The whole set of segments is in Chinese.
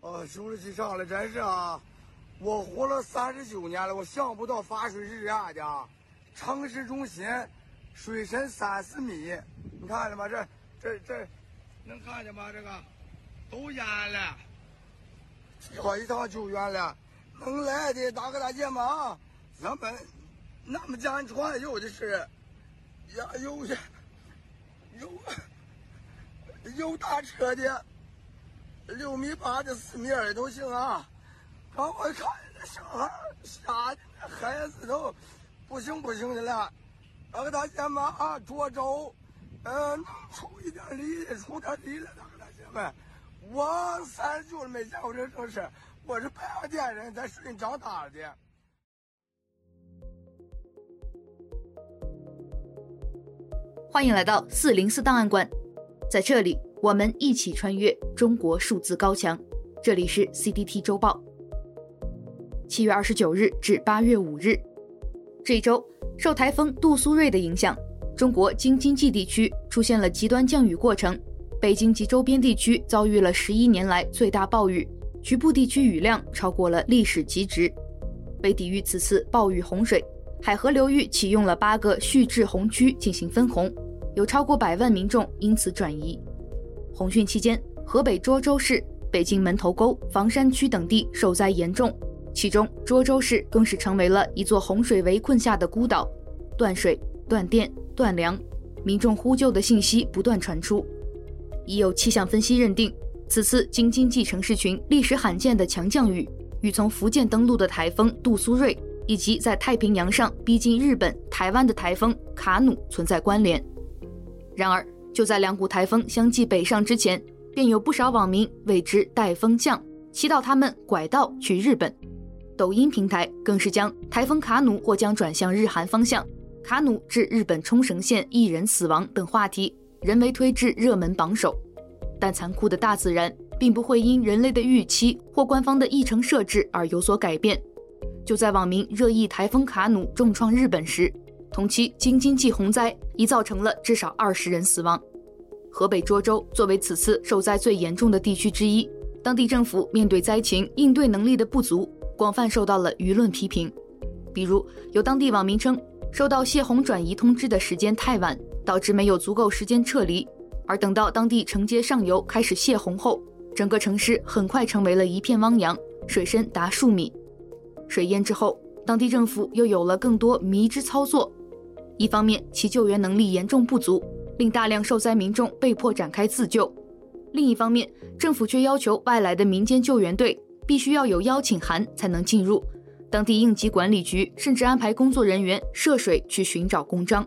哦，兄弟，上了，真是啊！我活了三十九年了，我想不到发水是这样的。城市中心，水深三四米，你看见吗？这、这、这，能看见吗？这个都淹了，跑一趟救援了，能来的大哥大姐们啊，咱们那么简传，有的是，呀，有，有，有大车的。六米八的、四米二的都行啊！刚我看那小孩吓的孩子都不行不行的了。那个大姐们啊，涿州，呃，能出一点力，出点力了。大哥大姐们，我三十九了没见过这种事。我是白洋淀人，在水里长大的。欢迎来到四零四档案馆，在这里。我们一起穿越中国数字高墙。这里是 CDT 周报。七月二十九日至八月五日，这一周受台风杜苏芮的影响，中国京津冀地区出现了极端降雨过程，北京及周边地区遭遇了十一年来最大暴雨，局部地区雨量超过了历史极值。为抵御此次暴雨洪水，海河流域启用了八个蓄滞洪区进行分洪，有超过百万民众因此转移。洪汛期间，河北涿州市、北京门头沟、房山区等地受灾严重，其中涿州市更是成为了一座洪水围困下的孤岛，断水、断电、断粮，民众呼救的信息不断传出。已有气象分析认定，此次京津冀城市群历史罕见的强降雨，与从福建登陆的台风杜苏芮以及在太平洋上逼近日本、台湾的台风卡努存在关联。然而，就在两股台风相继北上之前，便有不少网民为之带风降，祈祷他们拐道去日本。抖音平台更是将台风卡努或将转向日韩方向，卡努致日本冲绳县一人死亡等话题，人为推至热门榜首。但残酷的大自然并不会因人类的预期或官方的议程设置而有所改变。就在网民热议台风卡努重创日本时，同期京津冀洪灾已造成了至少二十人死亡。河北涿州作为此次受灾最严重的地区之一，当地政府面对灾情应对能力的不足，广泛受到了舆论批评。比如，有当地网民称，收到泄洪转移通知的时间太晚，导致没有足够时间撤离；而等到当地承接上游开始泄洪后，整个城市很快成为了一片汪洋，水深达数米。水淹之后，当地政府又有了更多迷之操作。一方面，其救援能力严重不足，令大量受灾民众被迫展开自救；另一方面，政府却要求外来的民间救援队必须要有邀请函才能进入。当地应急管理局甚至安排工作人员涉水去寻找公章。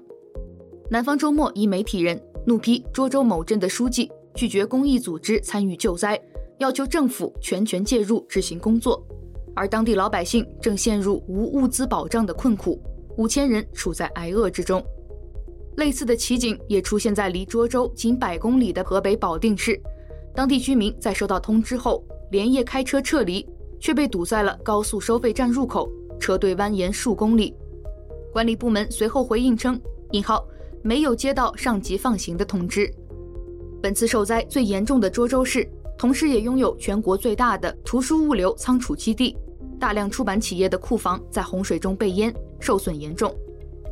南方周末一媒体人怒批涿州某镇的书记拒绝公益组织参与救灾，要求政府全权介入执行工作，而当地老百姓正陷入无物资保障的困苦。五千人处在挨饿之中，类似的奇景也出现在离涿州仅百公里的河北保定市。当地居民在收到通知后，连夜开车撤离，却被堵在了高速收费站入口，车队蜿蜒数公里。管理部门随后回应称：“引号没有接到上级放行的通知。”本次受灾最严重的涿州市，同时也拥有全国最大的图书物流仓储基地。大量出版企业的库房在洪水中被淹，受损严重。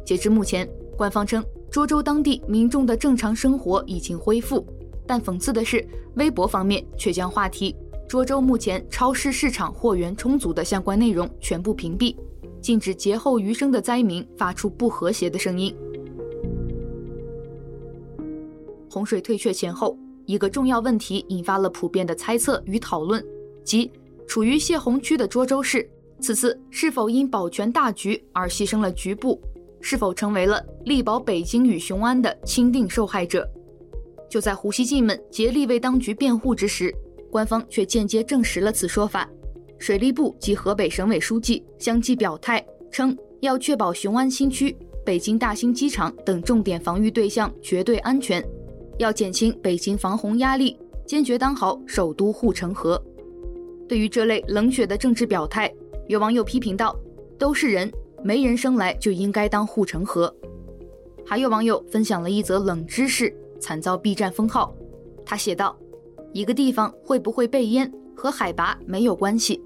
截至目前，官方称涿州当地民众的正常生活已经恢复，但讽刺的是，微博方面却将话题“涿州目前超市市场货源充足”的相关内容全部屏蔽，禁止劫后余生的灾民发出不和谐的声音。洪水退却前后，一个重要问题引发了普遍的猜测与讨论，即。处于泄洪区的涿州市，此次是否因保全大局而牺牲了局部？是否成为了力保北京与雄安的钦定受害者？就在胡锡进们竭力为当局辩护之时，官方却间接证实了此说法。水利部及河北省委书记相继表态称，要确保雄安新区、北京大兴机场等重点防御对象绝对安全，要减轻北京防洪压力，坚决当好首都护城河。对于这类冷血的政治表态，有网友批评道：“都是人，没人生来就应该当护城河。”还有网友分享了一则冷知识，惨遭 B 站封号。他写道：“一个地方会不会被淹，和海拔没有关系。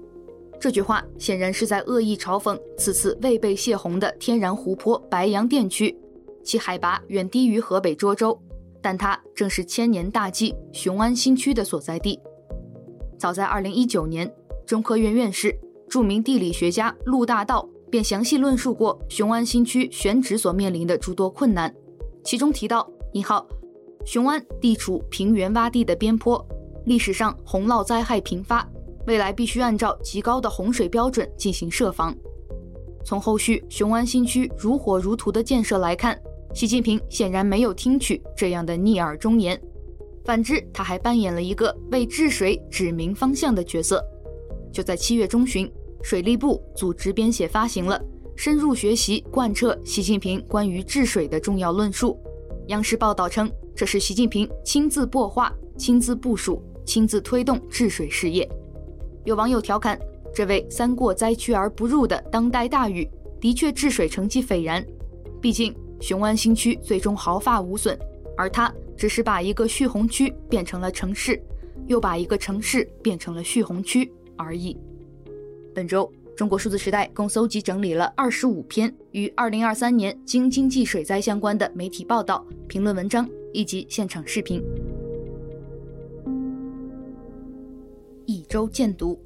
这句话显然是在恶意嘲讽此次未被泄洪的天然湖泊白洋淀区，其海拔远低于河北涿州，但它正是千年大计雄安新区的所在地。早在2019年，中科院院士、著名地理学家陆大道便详细论述过雄安新区选址所面临的诸多困难，其中提到：一号，雄安地处平原洼地的边坡，历史上洪涝灾害频发。未来必须按照极高的洪水标准进行设防。从后续雄安新区如火如荼的建设来看，习近平显然没有听取这样的逆耳忠言。反之，他还扮演了一个为治水指明方向的角色。就在七月中旬，水利部组织编写发行了《深入学习贯彻习近平关于治水的重要论述》。央视报道称，这是习近平亲自擘画、亲自部署、亲自推动治水事业。有网友调侃：“这位三过灾区而不入的当代大禹，的确治水成绩斐然。毕竟雄安新区最终毫发无损，而他只是把一个蓄洪区变成了城市，又把一个城市变成了蓄洪区而已。”本周，中国数字时代共搜集整理了二十五篇与二零二三年京津冀水灾相关的媒体报道、评论文章以及现场视频。一周见读。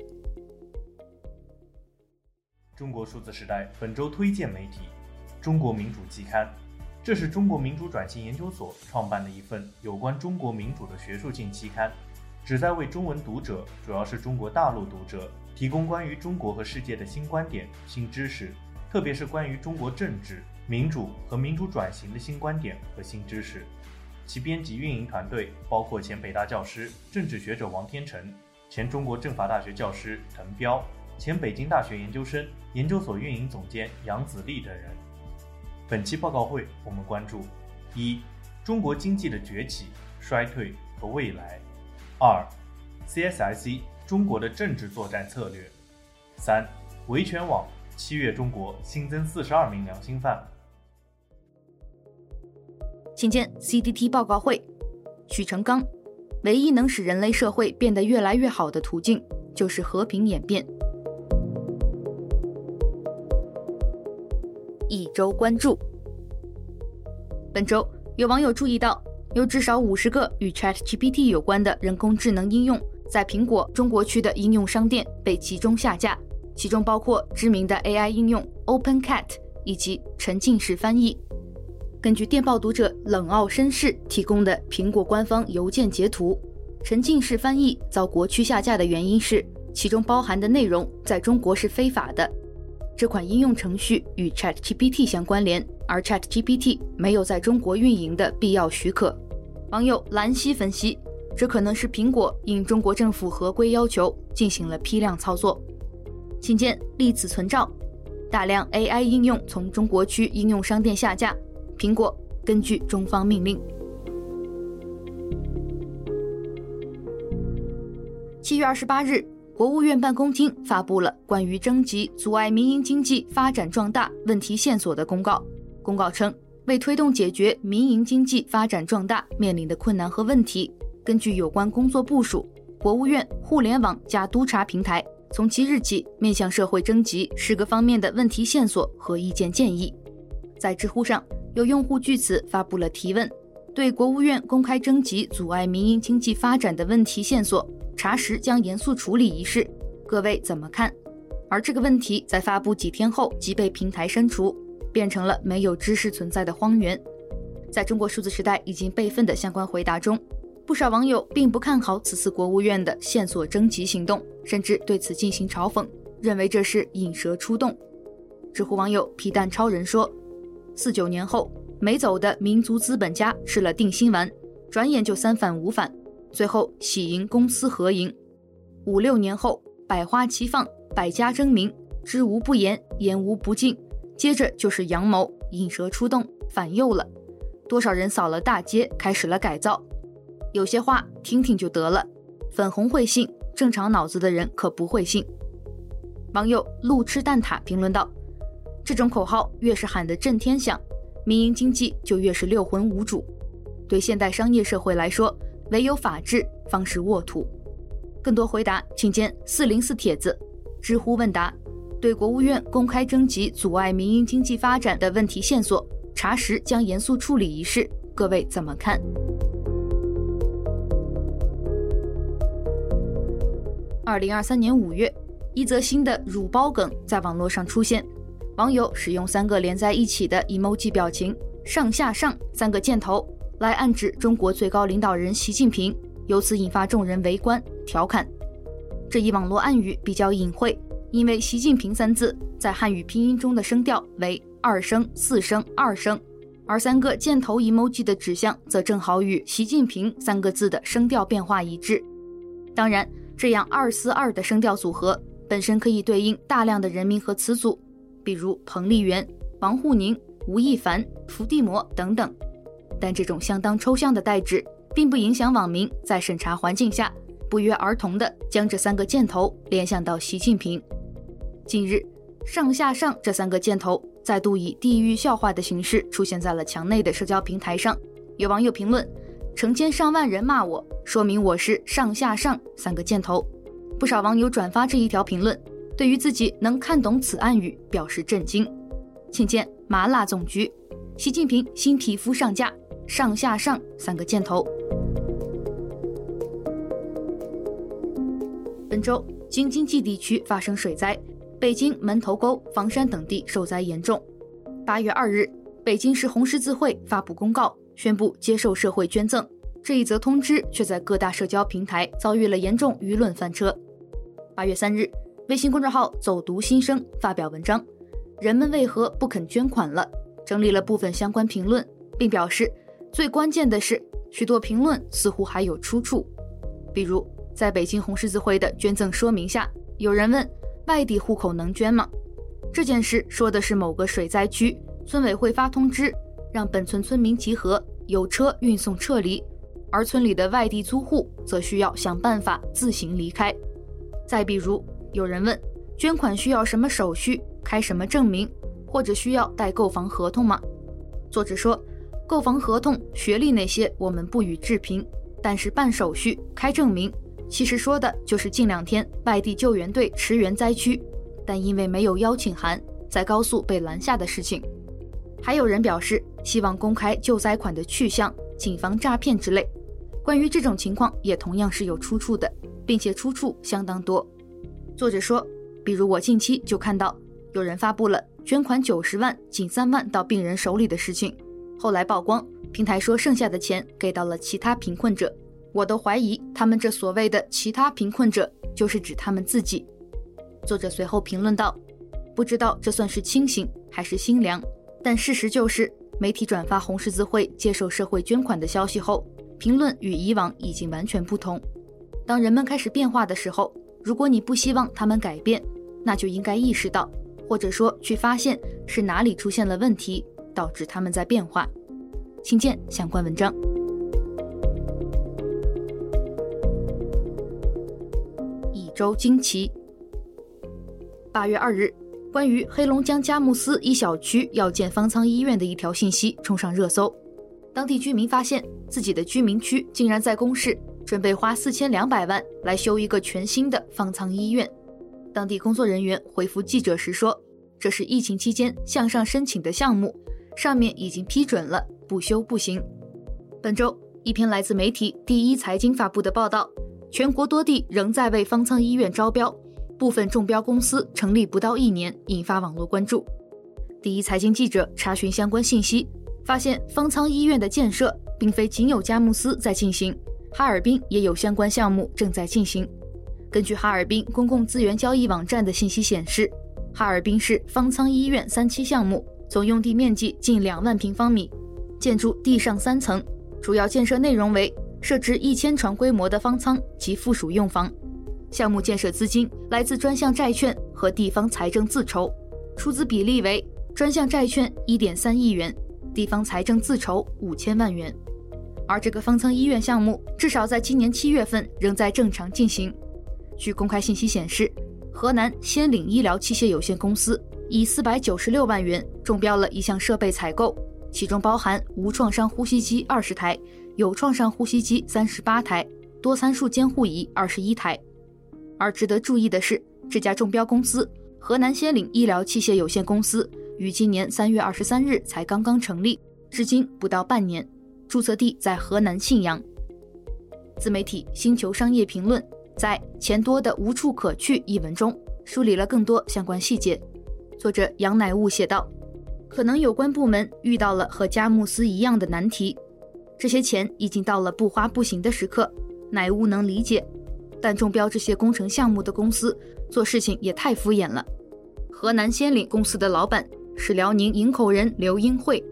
中国数字时代本周推荐媒体《中国民主季刊》，这是中国民主转型研究所创办的一份有关中国民主的学术性期刊，旨在为中文读者，主要是中国大陆读者，提供关于中国和世界的新观点、新知识，特别是关于中国政治、民主和民主转型的新观点和新知识。其编辑运营团队包括前北大教师、政治学者王天成。前中国政法大学教师滕彪，前北京大学研究生、研究所运营总监杨子立等人。本期报告会，我们关注：一、中国经济的崛起、衰退和未来；二、CSIC 中国的政治作战策略；三、维权网七月中国新增四十二名良心犯。请见 CDT 报告会，许成刚。唯一能使人类社会变得越来越好的途径，就是和平演变。一周关注。本周有网友注意到，有至少五十个与 ChatGPT 有关的人工智能应用，在苹果中国区的应用商店被集中下架，其中包括知名的 AI 应用 OpenCat 以及沉浸式翻译。根据电报读者冷傲绅士提供的苹果官方邮件截图，沉浸式翻译遭国区下架的原因是其中包含的内容在中国是非法的。这款应用程序与 ChatGPT 相关联，而 ChatGPT 没有在中国运营的必要许可。网友兰溪分析，这可能是苹果应中国政府合规要求进行了批量操作。请见历此存照，大量 AI 应用从中国区应用商店下架。苹果根据中方命令，七月二十八日，国务院办公厅发布了关于征集阻碍民营经济发展壮大问题线索的公告。公告称，为推动解决民营经济发展壮大面临的困难和问题，根据有关工作部署，国务院互联网加督查平台从即日起面向社会征集十个方面的问题线索和意见建议。在知乎上，有用户据此发布了提问：对国务院公开征集阻碍民营经济发展的问题线索，查实将严肃处理一事，各位怎么看？而这个问题在发布几天后即被平台删除，变成了没有知识存在的荒原。在中国数字时代已经备份的相关回答中，不少网友并不看好此次国务院的线索征集行动，甚至对此进行嘲讽，认为这是引蛇出洞。知乎网友皮蛋超人说。四九年后，没走的民族资本家吃了定心丸，转眼就三反五反，最后喜迎公私合营。五六年后，百花齐放，百家争鸣，知无不言，言无不尽，接着就是阳谋，引蛇出洞，反右了。多少人扫了大街，开始了改造。有些话听听就得了，粉红会信，正常脑子的人可不会信。网友路痴蛋挞评论道。这种口号越是喊得震天响，民营经济就越是六魂无主。对现代商业社会来说，唯有法治方是沃土。更多回答，请见四零四帖子、知乎问答。对国务院公开征集阻碍民营经济发展的问题线索，查实将严肃处理一事，各位怎么看？二零二三年五月，一则新的乳包梗在网络上出现，网友使用三个连在一起的 emoji 表情，上下上三个箭头来暗指中国最高领导人习近平，由此引发众人围观调侃。这一网络暗语比较隐晦。因为“习近平”三字在汉语拼音中的声调为二声、四声、二声，而三个箭头 emoji 的指向则正好与“习近平”三个字的声调变化一致。当然，这样二四二的声调组合本身可以对应大量的人名和词组，比如彭丽媛、王沪宁、吴亦凡、伏地魔等等。但这种相当抽象的代指，并不影响网民在审查环境下不约而同地将这三个箭头联想到习近平。近日，上下上这三个箭头再度以地狱笑话的形式出现在了墙内的社交平台上。有网友评论：“成千上万人骂我，说明我是上下上三个箭头。”不少网友转发这一条评论，对于自己能看懂此暗语表示震惊。请见麻辣总局，习近平新皮肤上架，上下上三个箭头。本周，京津冀地区发生水灾。北京门头沟、房山等地受灾严重。八月二日，北京市红十字会发布公告，宣布接受社会捐赠。这一则通知却在各大社交平台遭遇了严重舆论翻车。八月三日，微信公众号“走读新生”发表文章：“人们为何不肯捐款了？”整理了部分相关评论，并表示，最关键的是，许多评论似乎还有出处。比如，在北京红十字会的捐赠说明下，有人问。外地户口能捐吗？这件事说的是某个水灾区村委会发通知，让本村村民集合，有车运送撤离，而村里的外地租户则需要想办法自行离开。再比如，有人问，捐款需要什么手续，开什么证明，或者需要带购房合同吗？作者说，购房合同、学历那些我们不予置评，但是办手续、开证明。其实说的就是近两天外地救援队驰援灾区，但因为没有邀请函，在高速被拦下的事情。还有人表示希望公开救灾款的去向，谨防诈骗之类。关于这种情况，也同样是有出处的，并且出处相当多。作者说，比如我近期就看到有人发布了捐款九十万，仅三万到病人手里的事情，后来曝光，平台说剩下的钱给到了其他贫困者。我都怀疑他们这所谓的其他贫困者，就是指他们自己。作者随后评论道：“不知道这算是清醒还是心凉，但事实就是，媒体转发红十字会接受社会捐款的消息后，评论与以往已经完全不同。当人们开始变化的时候，如果你不希望他们改变，那就应该意识到，或者说去发现是哪里出现了问题，导致他们在变化。”请见相关文章。周惊奇。八月二日，关于黑龙江佳木斯一小区要建方舱医院的一条信息冲上热搜。当地居民发现自己的居民区竟然在公示准备花四千两百万来修一个全新的方舱医院。当地工作人员回复记者时说：“这是疫情期间向上申请的项目，上面已经批准了，不修不行。”本周，一篇来自媒体第一财经发布的报道。全国多地仍在为方舱医院招标，部分中标公司成立不到一年，引发网络关注。第一财经记者查询相关信息，发现方舱医院的建设并非仅有佳木斯在进行，哈尔滨也有相关项目正在进行。根据哈尔滨公共资源交易网站的信息显示，哈尔滨市方舱医院三期项目总用地面积近两万平方米，建筑地上三层，主要建设内容为。设置一千床规模的方舱及附属用房，项目建设资金来自专项债券和地方财政自筹，出资比例为专项债券一点三亿元，地方财政自筹五千万元。而这个方舱医院项目至少在今年七月份仍在正常进行。据公开信息显示，河南先领医疗器械有限公司以四百九十六万元中标了一项设备采购，其中包含无创伤呼吸机二十台。有创伤呼吸机三十八台，多参数监护仪二十一台，而值得注意的是，这家中标公司河南先领医疗器械有限公司于今年三月二十三日才刚刚成立，至今不到半年，注册地在河南信阳。自媒体星球商业评论在《钱多的无处可去》一文中梳理了更多相关细节。作者杨乃悟写道：“可能有关部门遇到了和佳木斯一样的难题，这些钱已经到了不花不行的时刻，乃悟能理解。”但中标这些工程项目的公司做事情也太敷衍了。河南先领公司的老板是辽宁营口人刘英慧，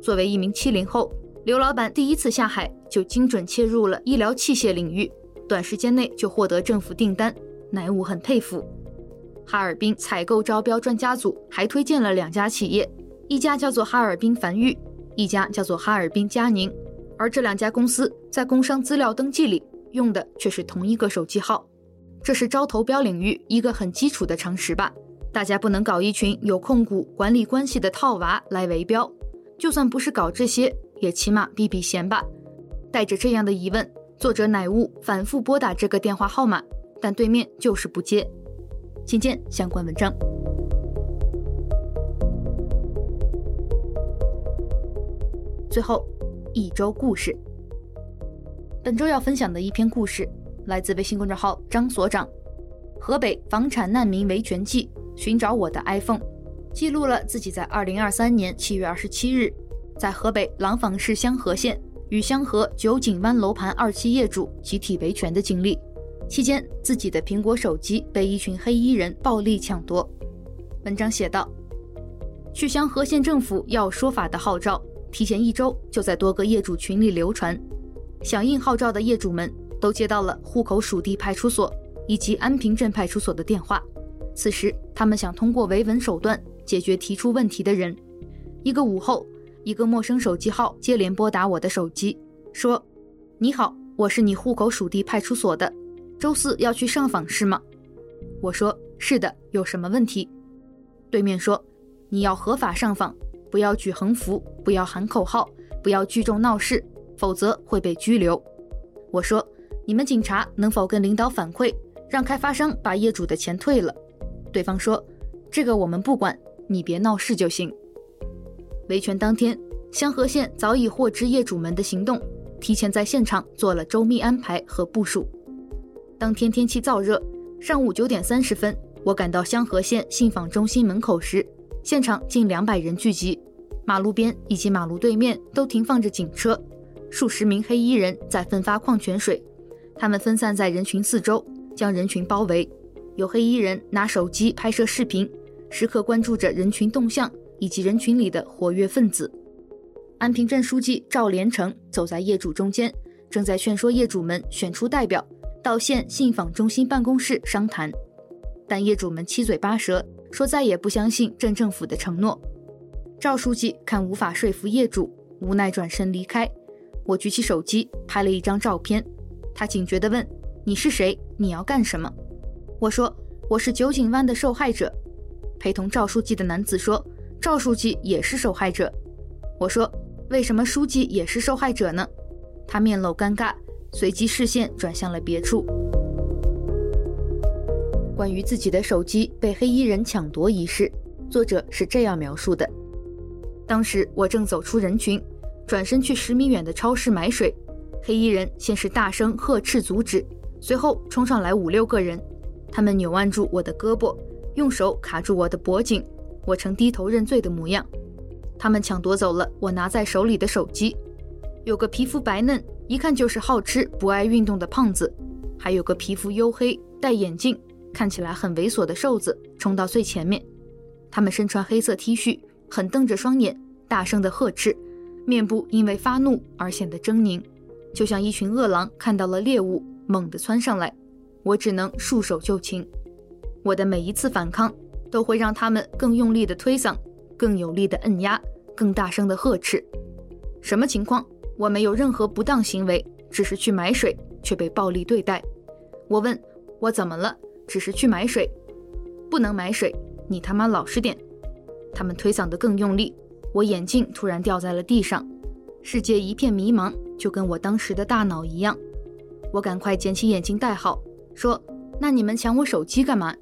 作为一名七零后，刘老板第一次下海就精准切入了医疗器械领域，短时间内就获得政府订单，乃悟很佩服。哈尔滨采购招标专家组还推荐了两家企业，一家叫做哈尔滨繁育，一家叫做哈尔滨佳宁，而这两家公司在工商资料登记里。用的却是同一个手机号，这是招投标领域一个很基础的常识吧？大家不能搞一群有控股管理关系的套娃来围标，就算不是搞这些，也起码避避嫌吧。带着这样的疑问，作者乃悟反复拨打这个电话号码，但对面就是不接。请见相关文章。最后，一周故事。本周要分享的一篇故事，来自微信公众号张所长。河北房产难民维权记，寻找我的 iPhone，记录了自己在二零二三年七月二十七日，在河北廊坊市香河县与香河九景湾楼盘二期业主集体维权的经历。期间，自己的苹果手机被一群黑衣人暴力抢夺。文章写道：去香河县政府要说法的号召，提前一周就在多个业主群里流传。响应号召的业主们都接到了户口属地派出所以及安平镇派出所的电话。此时，他们想通过维稳手段解决提出问题的人。一个午后，一个陌生手机号接连拨打我的手机，说：“你好，我是你户口属地派出所的，周四要去上访是吗？”我说：“是的，有什么问题？”对面说：“你要合法上访，不要举横幅，不要喊口号，不要聚众闹事。”否则会被拘留。我说：“你们警察能否跟领导反馈，让开发商把业主的钱退了？”对方说：“这个我们不管，你别闹事就行。”维权当天，香河县早已获知业主们的行动，提前在现场做了周密安排和部署。当天天气燥热，上午九点三十分，我赶到香河县信访中心门口时，现场近两百人聚集，马路边以及马路对面都停放着警车。数十名黑衣人在分发矿泉水，他们分散在人群四周，将人群包围。有黑衣人拿手机拍摄视频，时刻关注着人群动向以及人群里的活跃分子。安平镇书记赵连成走在业主中间，正在劝说业主们选出代表到县信访中心办公室商谈，但业主们七嘴八舌，说再也不相信镇政府的承诺。赵书记看无法说服业主，无奈转身离开。我举起手机拍了一张照片，他警觉地问：“你是谁？你要干什么？”我说：“我是九井湾的受害者。”陪同赵书记的男子说：“赵书记也是受害者。”我说：“为什么书记也是受害者呢？”他面露尴尬，随即视线转向了别处。关于自己的手机被黑衣人抢夺一事，作者是这样描述的：“当时我正走出人群。”转身去十米远的超市买水，黑衣人先是大声呵斥阻止，随后冲上来五六个人，他们扭按住我的胳膊，用手卡住我的脖颈，我呈低头认罪的模样。他们抢夺走了我拿在手里的手机，有个皮肤白嫩，一看就是好吃不爱运动的胖子，还有个皮肤黝黑、戴眼镜，看起来很猥琐的瘦子冲到最前面。他们身穿黑色 T 恤，狠瞪着双眼，大声地呵斥。面部因为发怒而显得狰狞，就像一群饿狼看到了猎物，猛地窜上来。我只能束手就擒。我的每一次反抗，都会让他们更用力的推搡，更有力的摁压，更大声的呵斥。什么情况？我没有任何不当行为，只是去买水，却被暴力对待。我问：我怎么了？只是去买水，不能买水。你他妈老实点！他们推搡得更用力。我眼镜突然掉在了地上，世界一片迷茫，就跟我当时的大脑一样。我赶快捡起眼镜戴好，说：“那你们抢我手机干嘛？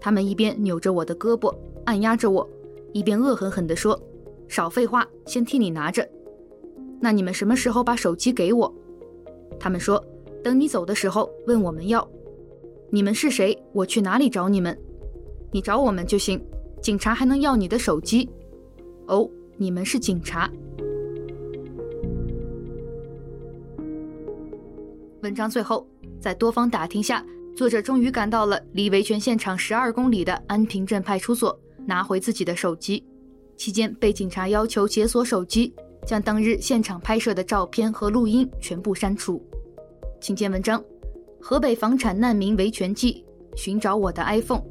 他们一边扭着我的胳膊，按压着我，一边恶狠狠地说：“少废话，先替你拿着。”那你们什么时候把手机给我？他们说：“等你走的时候问我们要。”你们是谁？我去哪里找你们？你找我们就行。警察还能要你的手机？哦，你们是警察。文章最后，在多方打听下，作者终于赶到了离维权现场十二公里的安平镇派出所，拿回自己的手机。期间被警察要求解锁手机。将当日现场拍摄的照片和录音全部删除。请见文章：河北房产难民维权记，寻找我的 iPhone。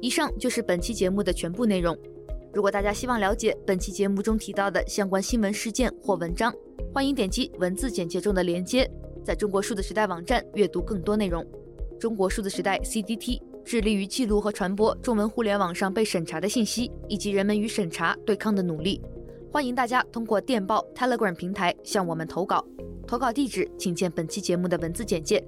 以上就是本期节目的全部内容。如果大家希望了解本期节目中提到的相关新闻事件或文章，欢迎点击文字简介中的链接，在中国数字时代网站阅读更多内容。中国数字时代 CDT。致力于记录和传播中文互联网上被审查的信息，以及人们与审查对抗的努力。欢迎大家通过电报 Telegram 平台向我们投稿，投稿地址请见本期节目的文字简介。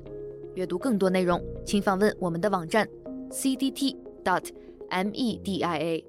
阅读更多内容，请访问我们的网站 cdt.dot.media。